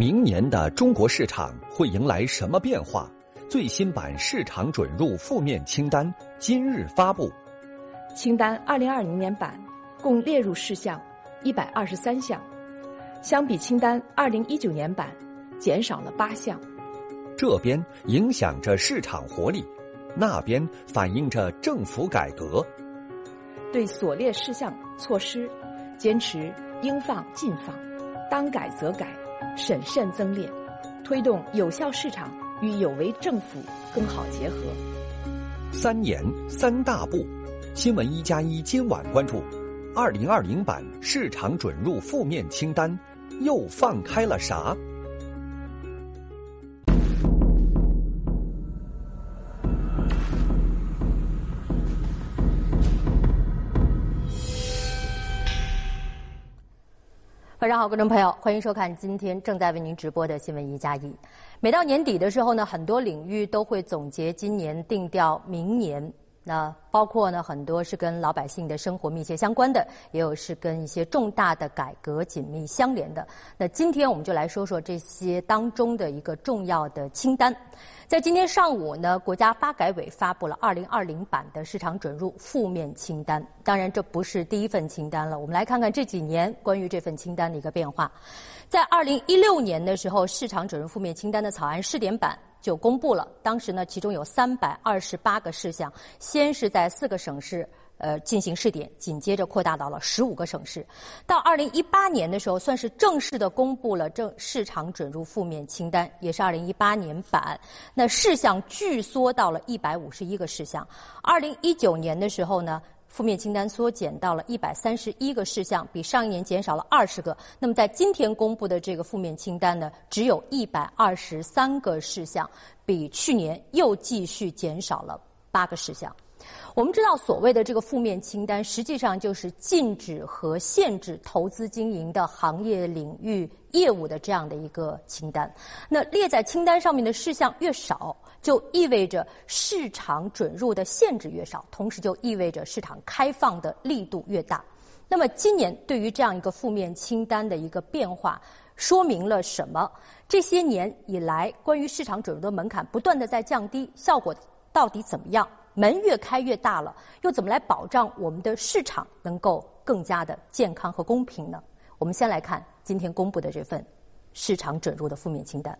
明年的中国市场会迎来什么变化？最新版市场准入负面清单今日发布。清单二零二零年版共列入事项一百二十三项，相比清单二零一九年版减少了八项。这边影响着市场活力，那边反映着政府改革。对所列事项措施，坚持应放尽放，当改则改，审慎增列，推动有效市场与有为政府更好结合。三严三大步，新闻一加一今晚关注：二零二零版市场准入负面清单又放开了啥？晚上好，观众朋友，欢迎收看今天正在为您直播的新闻一加一。每到年底的时候呢，很多领域都会总结今年，定调明年。那包括呢，很多是跟老百姓的生活密切相关的，也有是跟一些重大的改革紧密相连的。那今天我们就来说说这些当中的一个重要的清单。在今天上午呢，国家发改委发布了二零二零版的市场准入负面清单。当然，这不是第一份清单了。我们来看看这几年关于这份清单的一个变化。在二零一六年的时候，市场准入负面清单的草案试点版就公布了。当时呢，其中有三百二十八个事项，先是在四个省市。呃，进行试点，紧接着扩大到了十五个省市。到二零一八年的时候，算是正式的公布了正市场准入负面清单，也是二零一八年版。那事项巨缩到了一百五十一个事项。二零一九年的时候呢，负面清单缩减到了一百三十一个事项，比上一年减少了二十个。那么在今天公布的这个负面清单呢，只有一百二十三个事项，比去年又继续减少了八个事项。我们知道，所谓的这个负面清单，实际上就是禁止和限制投资经营的行业领域业务的这样的一个清单。那列在清单上面的事项越少，就意味着市场准入的限制越少，同时就意味着市场开放的力度越大。那么，今年对于这样一个负面清单的一个变化，说明了什么？这些年以来，关于市场准入的门槛不断的在降低，效果到底怎么样？门越开越大了，又怎么来保障我们的市场能够更加的健康和公平呢？我们先来看今天公布的这份市场准入的负面清单。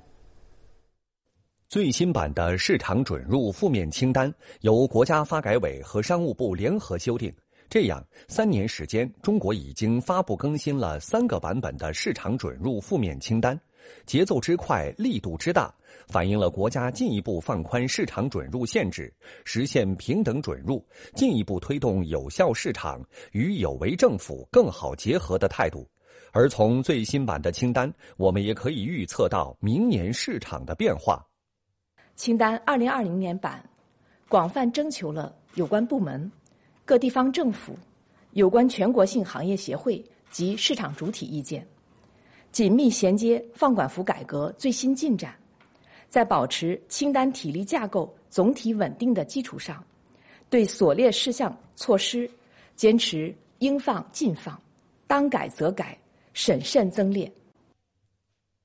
最新版的市场准入负面清单由国家发改委和商务部联合修订，这样三年时间，中国已经发布更新了三个版本的市场准入负面清单，节奏之快，力度之大。反映了国家进一步放宽市场准入限制，实现平等准入，进一步推动有效市场与有为政府更好结合的态度。而从最新版的清单，我们也可以预测到明年市场的变化。清单二零二零年版广泛征求了有关部门、各地方政府、有关全国性行业协会及市场主体意见，紧密衔接放管服改革最新进展。在保持清单体力架构总体稳定的基础上，对所列事项措施，坚持应放尽放，当改则改，审慎增列。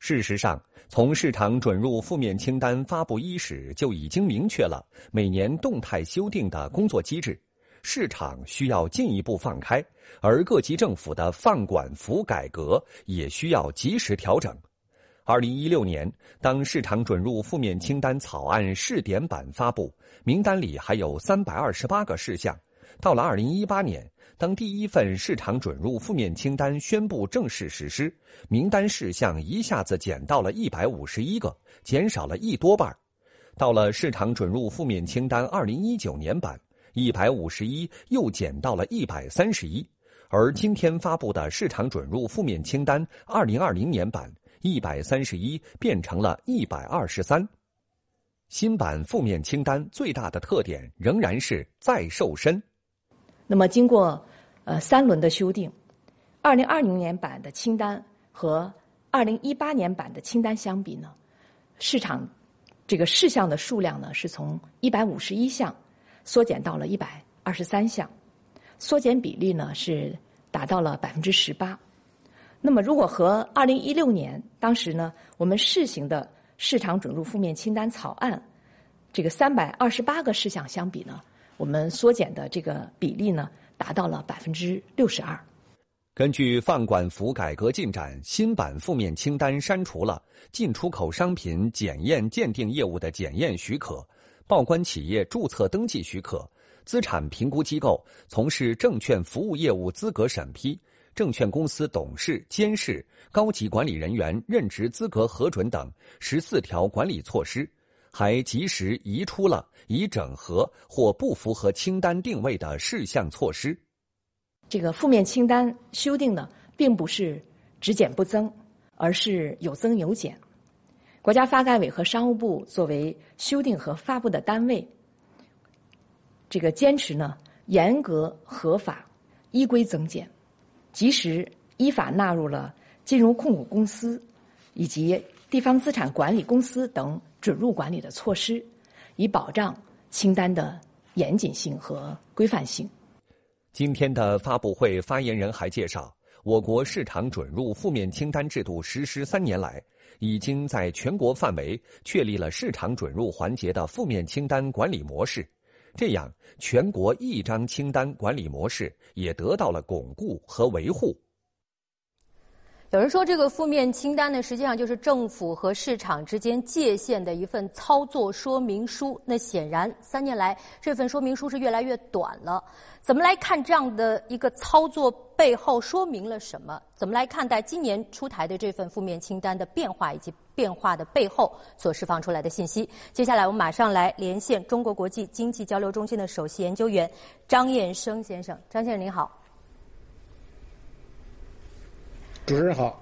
事实上，从市场准入负面清单发布伊始，就已经明确了每年动态修订的工作机制。市场需要进一步放开，而各级政府的放管服改革也需要及时调整。二零一六年，当市场准入负面清单草案试点版发布，名单里还有三百二十八个事项。到了二零一八年，当第一份市场准入负面清单宣布正式实施，名单事项一下子减到了一百五十一个，减少了一多半。到了市场准入负面清单二零一九年版，一百五十一又减到了一百三十一，而今天发布的市场准入负面清单二零二零年版。一百三十一变成了一百二十三，新版负面清单最大的特点仍然是再瘦身。那么，经过呃三轮的修订，二零二零年版的清单和二零一八年版的清单相比呢，市场这个事项的数量呢是从一百五十一项缩减到了一百二十三项，缩减比例呢是达到了百分之十八。那么，如果和二零一六年当时呢，我们试行的市场准入负面清单草案这个三百二十八个事项相比呢，我们缩减的这个比例呢，达到了百分之六十二。根据放管服改革进展，新版负面清单删除了进出口商品检验鉴定业务的检验许可、报关企业注册登记许可、资产评估机构从事证券服务业务资格审批、证券公司董事、监事、高级管理人员任职资格核准等十四条管理措施，还及时移出了已整合或不符合清单定位的事项措施。这个负面清单修订呢，并不是只减不增，而是有增有减。国家发改委和商务部作为修订和发布的单位，这个坚持呢严格合法、依规增减，及时依法纳入了金融控股公司以及地方资产管理公司等准入管理的措施，以保障清单的严谨性和规范性。今天的发布会，发言人还介绍，我国市场准入负面清单制度实施三年来，已经在全国范围确立了市场准入环节的负面清单管理模式，这样全国一张清单管理模式也得到了巩固和维护。有人说，这个负面清单呢，实际上就是政府和市场之间界限的一份操作说明书。那显然，三年来这份说明书是越来越短了。怎么来看这样的一个操作背后说明了什么？怎么来看待今年出台的这份负面清单的变化以及变化的背后所释放出来的信息？接下来，我们马上来连线中国国际经济交流中心的首席研究员张彦生先生。张先生您好。主持人好，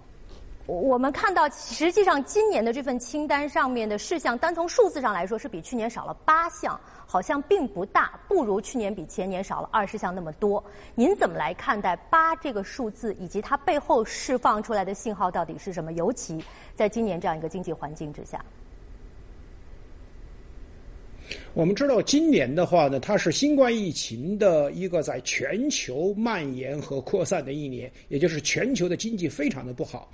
我们看到，实际上今年的这份清单上面的事项，单从数字上来说是比去年少了八项，好像并不大，不如去年比前年少了二十项那么多。您怎么来看待八这个数字，以及它背后释放出来的信号到底是什么？尤其在今年这样一个经济环境之下。我们知道，今年的话呢，它是新冠疫情的一个在全球蔓延和扩散的一年，也就是全球的经济非常的不好。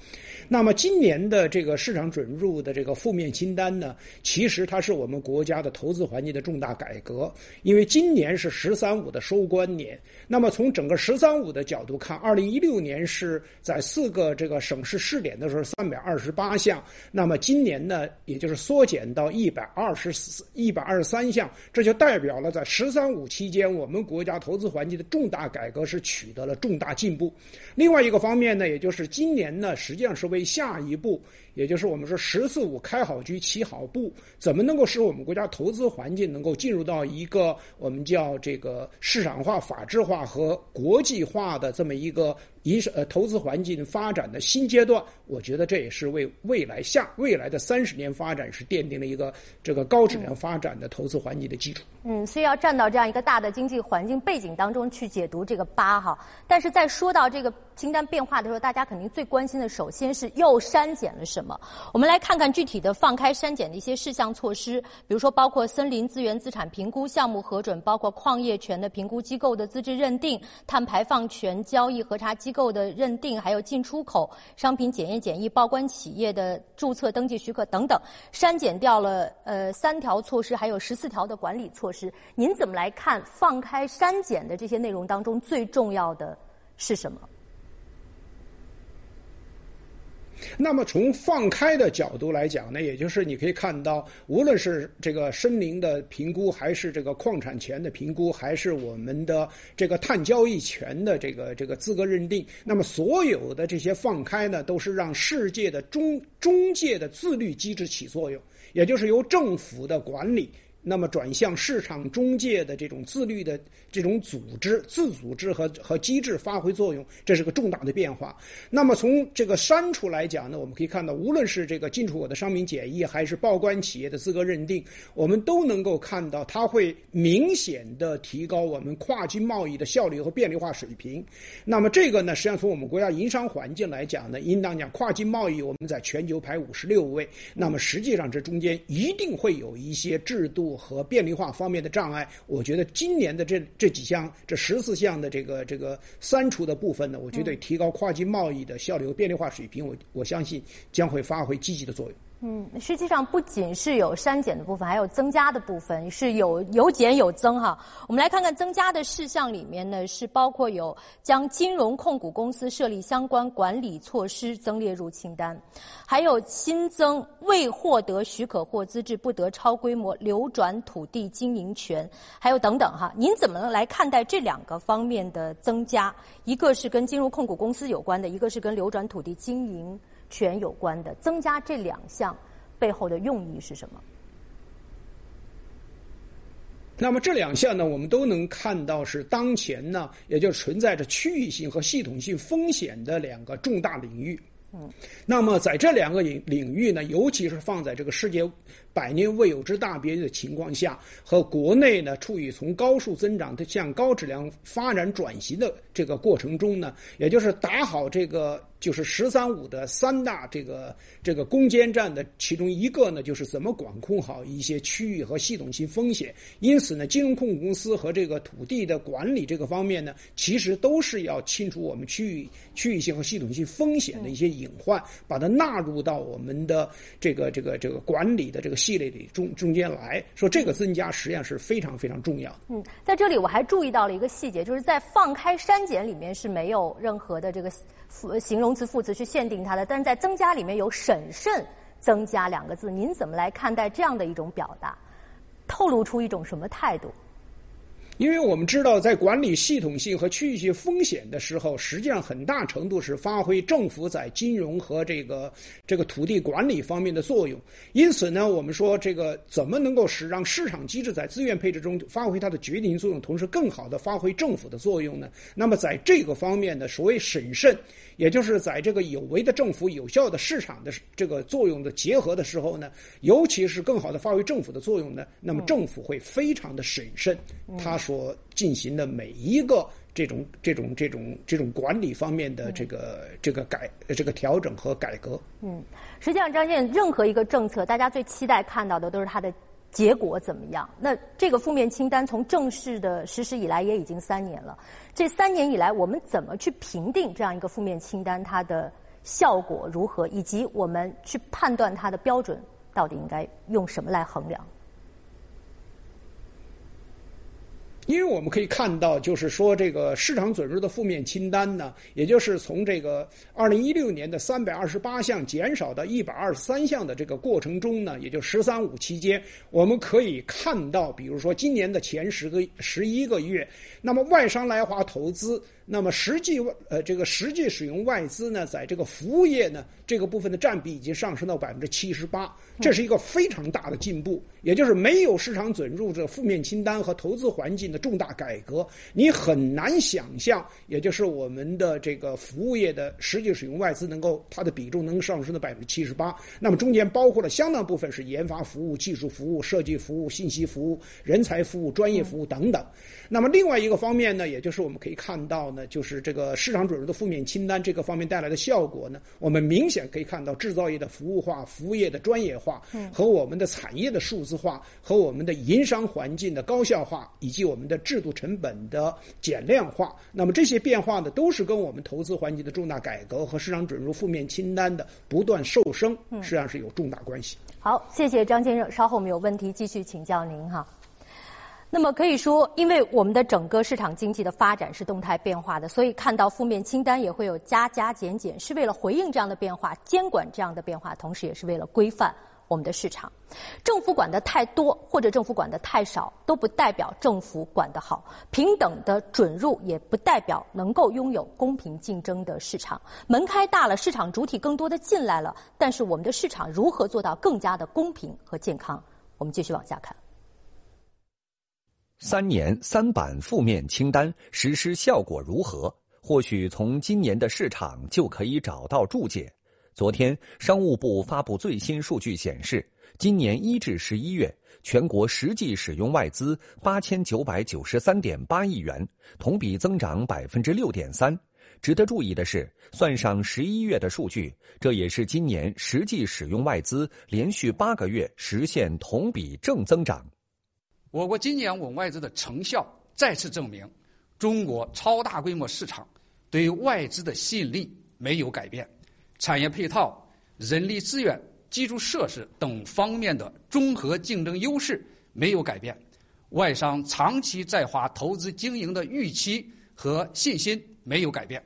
那么，今年的这个市场准入的这个负面清单呢，其实它是我们国家的投资环境的重大改革。因为今年是“十三五”的收官年，那么从整个“十三五”的角度看，二零一六年是在四个这个省市试点的时候三百二十八项，那么今年呢，也就是缩减到一百二十四、一百二十三项，这就代表了在“十三五”期间，我们国家投资环境的重大改革是取得了重大进步。另外一个方面呢，也就是今年呢，实际上是为下一步，也就是我们说“十四五”开好局、起好步，怎么能够使我们国家投资环境能够进入到一个我们叫这个市场化、法治化和国际化的这么一个一是呃投资环境发展的新阶段？我觉得这也是为未来下未来的三十年发展是奠定了一个这个高质量发展的投资环境的基础。嗯，所以要站到这样一个大的经济环境背景当中去解读这个八哈。但是在说到这个清单变化的时候，大家肯定最关心的，首先是又删减了什么？我们来看看具体的放开删减的一些事项措施，比如说包括森林资源资产评估项目核准，包括矿业权的评估机构的资质认定，碳排放权交易核查机构的认定，还有进出口商品检验检疫报关企业的注册登记许可等等，删减掉了呃三条措施，还有十四条的管理措施。您怎么来看放开删减的这些内容当中最重要的是什么？那么从放开的角度来讲呢，也就是你可以看到，无论是这个森林的评估，还是这个矿产权的评估，还是我们的这个碳交易权的这个这个资格认定，那么所有的这些放开呢，都是让世界的中中介的自律机制起作用，也就是由政府的管理。那么转向市场中介的这种自律的这种组织、自组织和和机制发挥作用，这是个重大的变化。那么从这个删除来讲呢，我们可以看到，无论是这个进出口的商品检疫，还是报关企业的资格认定，我们都能够看到，它会明显的提高我们跨境贸易的效率和便利化水平。那么这个呢，实际上从我们国家营商环境来讲呢，应当讲跨境贸易我们在全球排五十六位。那么实际上这中间一定会有一些制度。度和便利化方面的障碍，我觉得今年的这这几项、这十四项的这个这个删除的部分呢，我觉得提高跨境贸易的效率和便利化水平，我我相信将会发挥积极的作用。嗯，实际上不仅是有删减的部分，还有增加的部分，是有有减有增哈。我们来看看增加的事项里面呢，是包括有将金融控股公司设立相关管理措施增列入清单，还有新增未获得许可或资质不得超规模流转土地经营权，还有等等哈。您怎么来看待这两个方面的增加？一个是跟金融控股公司有关的，一个是跟流转土地经营。权有关的增加这两项背后的用意是什么？那么这两项呢，我们都能看到是当前呢，也就存在着区域性和系统性风险的两个重大领域。嗯，那么在这两个领领域呢，尤其是放在这个世界百年未有之大变的情况下，和国内呢处于从高速增长的向高质量发展转型的这个过程中呢，也就是打好这个。就是“十三五”的三大这个这个攻坚战的其中一个呢，就是怎么管控好一些区域和系统性风险。因此呢，金融控股公司和这个土地的管理这个方面呢，其实都是要清除我们区域区域性和系统性风险的一些隐患，把它纳入到我们的这个这个这个管理的这个系列里中中间来说，这个增加实际上是非常非常重要的。嗯，在这里我还注意到了一个细节，就是在放开删减里面是没有任何的这个。形容词、副词去限定它的，但是在增加里面有审慎增加两个字，您怎么来看待这样的一种表达？透露出一种什么态度？因为我们知道，在管理系统性和区域性风险的时候，实际上很大程度是发挥政府在金融和这个这个土地管理方面的作用。因此呢，我们说这个怎么能够使让市场机制在资源配置中发挥它的决定性作用，同时更好的发挥政府的作用呢？那么在这个方面呢，所谓审慎。也就是在这个有为的政府、有效的市场的这个作用的结合的时候呢，尤其是更好的发挥政府的作用呢，那么政府会非常的审慎，他所进行的每一个这种、这种、这种、这种管理方面的这个、这个改、这个调整和改革。嗯，实际上，张建，任何一个政策，大家最期待看到的都是它的。结果怎么样？那这个负面清单从正式的实施以来也已经三年了。这三年以来，我们怎么去评定这样一个负面清单它的效果如何，以及我们去判断它的标准到底应该用什么来衡量？因为我们可以看到，就是说这个市场准入的负面清单呢，也就是从这个二零一六年的三百二十八项减少到一百二十三项的这个过程中呢，也就“十三五”期间，我们可以看到，比如说今年的前十个十一个月，那么外商来华投资。那么实际呃，这个实际使用外资呢，在这个服务业呢这个部分的占比已经上升到百分之七十八，这是一个非常大的进步。也就是没有市场准入这负面清单和投资环境的重大改革，你很难想象，也就是我们的这个服务业的实际使用外资能够它的比重能上升到百分之七十八。那么中间包括了相当部分是研发服务、技术服务、设计服务、信息服务、人才服务、专业服务等等。那么另外一个方面呢，也就是我们可以看到呢，就是这个市场准入的负面清单这个方面带来的效果呢，我们明显可以看到制造业的服务化、服务业的专业化，和我们的产业的数字化和我们的营商环境的高效化，以及我们的制度成本的减量化。那么这些变化呢，都是跟我们投资环境的重大改革和市场准入负面清单的不断瘦身，实际上是有重大关系。好，谢谢张先生，稍后我们有问题继续请教您哈。那么可以说，因为我们的整个市场经济的发展是动态变化的，所以看到负面清单也会有加加减减，是为了回应这样的变化，监管这样的变化，同时也是为了规范我们的市场。政府管的太多或者政府管的太少，都不代表政府管得好。平等的准入也不代表能够拥有公平竞争的市场。门开大了，市场主体更多的进来了，但是我们的市场如何做到更加的公平和健康？我们继续往下看。三年三版负面清单实施效果如何？或许从今年的市场就可以找到注解。昨天，商务部发布最新数据显示，今年一至十一月，全国实际使用外资八千九百九十三点八亿元，同比增长百分之六点三。值得注意的是，算上十一月的数据，这也是今年实际使用外资连续八个月实现同比正增长。我国今年稳外资的成效再次证明，中国超大规模市场对于外资的吸引力没有改变，产业配套、人力资源、基础设施等方面的综合竞争优势没有改变，外商长期在华投资经营的预期和信心没有改变。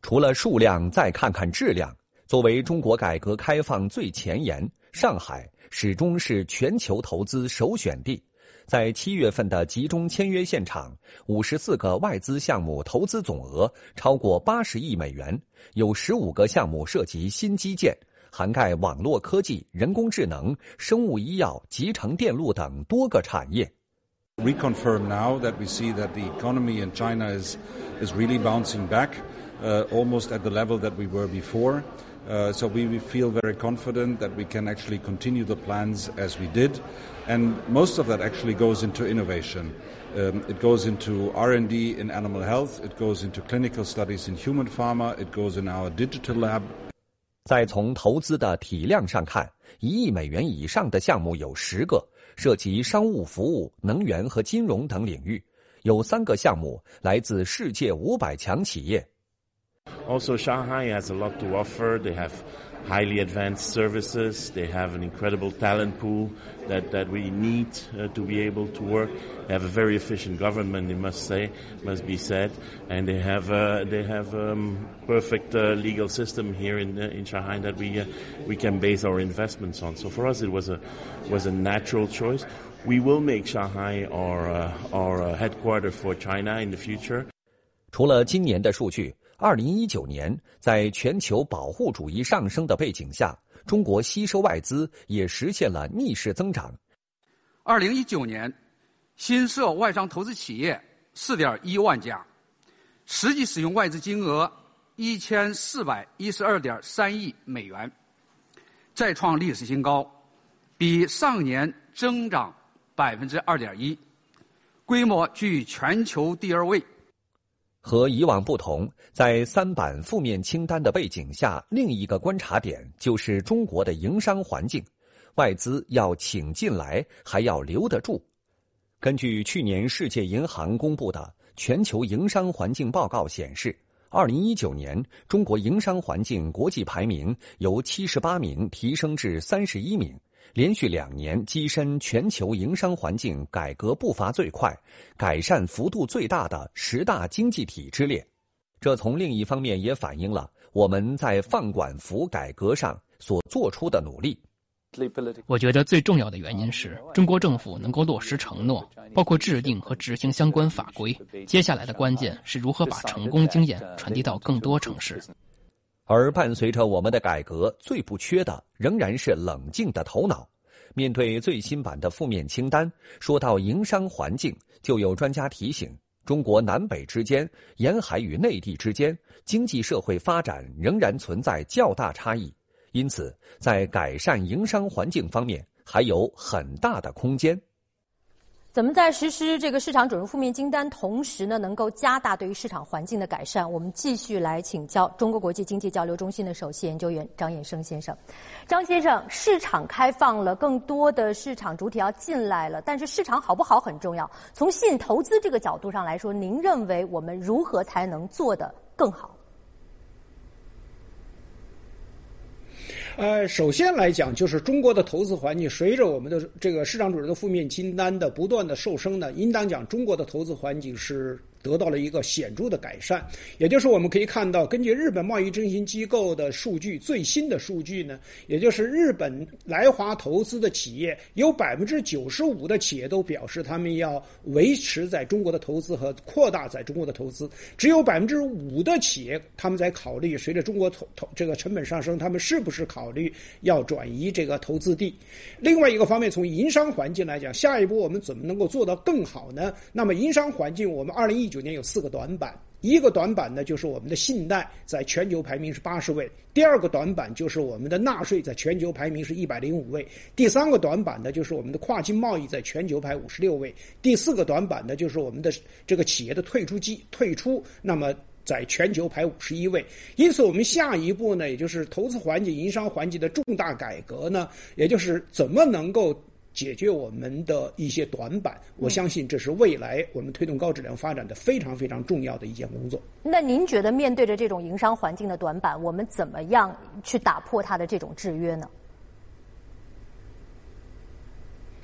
除了数量，再看看质量。作为中国改革开放最前沿，上海始终是全球投资首选地。在七月份的集中签约现场，五十四个外资项目投资总额超过八十亿美元，有十五个项目涉及新基建，涵盖网络科技、人工智能、生物医药、集成电路等多个产业。Reconfirm now that we see that the economy in China is is really bouncing back, uh, almost at the level that we were before. Uh, so we feel very confident that we can actually continue the plans as we did, and most of that actually goes into innovation. Um, it goes into R&D in animal health. It goes into clinical studies in human pharma. It goes in our digital lab. 再从投资的体量上看，一亿美元以上的项目有十个，涉及商务服务、能源和金融等领域，有三个项目来自世界五百强企业。 Also, Shanghai has a lot to offer. They have highly advanced services. They have an incredible talent pool that, that we need uh, to be able to work. They have a very efficient government, it must say, must be said, and they have uh, they have um, perfect uh, legal system here in uh, in Shanghai that we uh, we can base our investments on. So for us, it was a was a natural choice. We will make Shanghai our uh, our headquarters for China in the future. 除了今年的数据。二零一九年，在全球保护主义上升的背景下，中国吸收外资也实现了逆势增长。二零一九年，新设外商投资企业四点一万家，实际使用外资金额一千四百一十二点三亿美元，再创历史新高，比上年增长百分之二点一，规模居全球第二位。和以往不同，在三板负面清单的背景下，另一个观察点就是中国的营商环境。外资要请进来，还要留得住。根据去年世界银行公布的全球营商环境报告显示，二零一九年中国营商环境国际排名由七十八名提升至三十一名。连续两年跻身全球营商环境改革步伐最快、改善幅度最大的十大经济体之列。这从另一方面也反映了我们在放管服改革上所做出的努力。我觉得最重要的原因是中国政府能够落实承诺，包括制定和执行相关法规。接下来的关键是如何把成功经验传递到更多城市。而伴随着我们的改革，最不缺的仍然是冷静的头脑。面对最新版的负面清单，说到营商环境，就有专家提醒：中国南北之间、沿海与内地之间，经济社会发展仍然存在较大差异，因此在改善营商环境方面还有很大的空间。怎么在实施这个市场准入负面清单同时呢，能够加大对于市场环境的改善？我们继续来请教中国国际经济交流中心的首席研究员张衍生先生。张先生，市场开放了，更多的市场主体要进来了，但是市场好不好很重要。从吸引投资这个角度上来说，您认为我们如何才能做得更好？呃，首先来讲，就是中国的投资环境，随着我们的这个市场主任的负面清单的不断的瘦身呢，应当讲中国的投资环境是。得到了一个显著的改善，也就是我们可以看到，根据日本贸易中心机构的数据，最新的数据呢，也就是日本来华投资的企业，有百分之九十五的企业都表示他们要维持在中国的投资和扩大在中国的投资，只有百分之五的企业他们在考虑，随着中国投投这个成本上升，他们是不是考虑要转移这个投资地。另外一个方面，从营商环境来讲，下一步我们怎么能够做到更好呢？那么营商环境，我们二零一九年有四个短板，一个短板呢就是我们的信贷在全球排名是八十位，第二个短板就是我们的纳税在全球排名是一百零五位，第三个短板呢就是我们的跨境贸易在全球排五十六位，第四个短板呢就是我们的这个企业的退出机退出，那么在全球排五十一位。因此，我们下一步呢，也就是投资环境、营商环境的重大改革呢，也就是怎么能够。解决我们的一些短板。我相信这是未来我们推动高质量发展的非常非常重要的一件工作。那您觉得面对着这种营商环境的短板，我们怎么样去打破它的这种制约呢？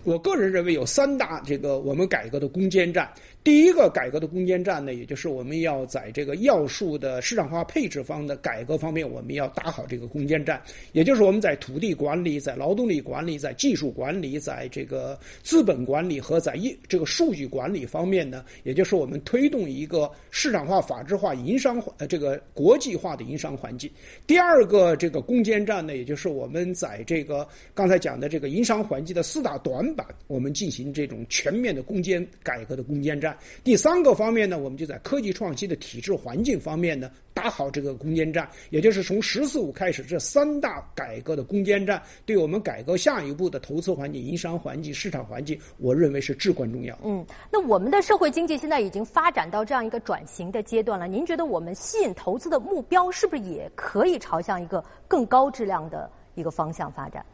我个人认为有三大这个我们改革的攻坚战。第一个改革的攻坚战呢，也就是我们要在这个要素的市场化配置方的改革方面，我们要打好这个攻坚战。也就是我们在土地管理、在劳动力管理、在技术管理、在这个资本管理和在业这个数据管理方面呢，也就是我们推动一个市场化、法治化、营商呃这个国际化的营商环境。第二个这个攻坚战呢，也就是我们在这个刚才讲的这个营商环境的四大短板，我们进行这种全面的攻坚改革的攻坚战。第三个方面呢，我们就在科技创新的体制环境方面呢，打好这个攻坚战，也就是从“十四五”开始，这三大改革的攻坚战，对我们改革下一步的投资环境、营商环境、市场环境，我认为是至关重要。嗯，那我们的社会经济现在已经发展到这样一个转型的阶段了，您觉得我们吸引投资的目标是不是也可以朝向一个更高质量的一个方向发展？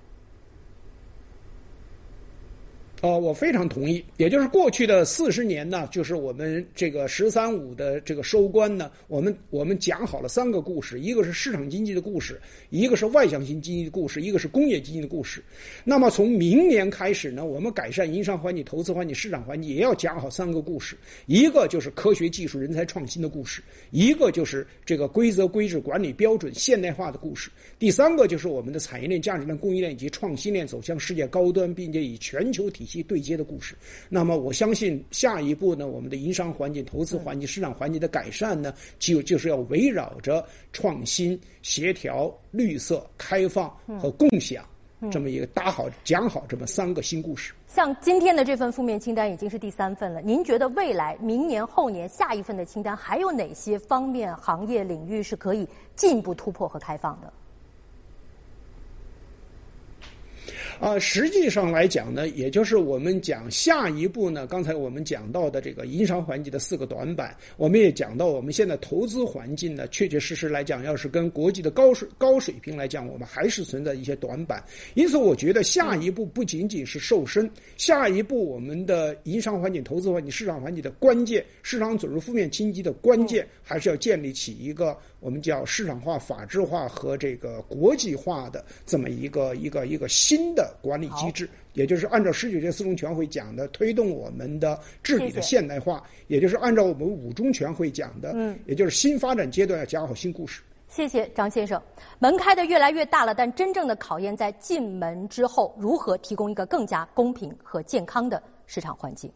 哦，我非常同意。也就是过去的四十年呢，就是我们这个“十三五”的这个收官呢，我们我们讲好了三个故事：一个是市场经济的故事，一个是外向型经济的故事，一个是工业经济的故事。那么从明年开始呢，我们改善营商环境、投资环境、市场环境，也要讲好三个故事：一个就是科学技术、人才创新的故事；一个就是这个规则规制、管理标准现代化的故事；第三个就是我们的产业链、价值链、供应链以及创新链走向世界高端，并且以全球体。其对接的故事，那么我相信下一步呢，我们的营商环境、投资环境、市场环境的改善呢，就就是要围绕着创新、协调、绿色、开放和共享这么一个搭好、讲好这么三个新故事。像今天的这份负面清单已经是第三份了，您觉得未来明年、后年下一份的清单还有哪些方面、行业领域是可以进一步突破和开放的？啊，实际上来讲呢，也就是我们讲下一步呢，刚才我们讲到的这个营商环境的四个短板，我们也讲到我们现在投资环境呢，确确实实来讲，要是跟国际的高水高水平来讲，我们还是存在一些短板。因此，我觉得下一步不仅仅是瘦身，下一步我们的营商环境、投资环境、市场环境的关键，市场准入负面经济的关键，还是要建立起一个。我们叫市场化、法治化和这个国际化的这么一个一个一个新的管理机制，也就是按照十九届四中全会讲的，推动我们的治理的现代化，也就是按照我们五中全会讲的，嗯，也就是新发展阶段要讲好新故事。谢谢张先生，门开的越来越大了，但真正的考验在进门之后，如何提供一个更加公平和健康的市场环境。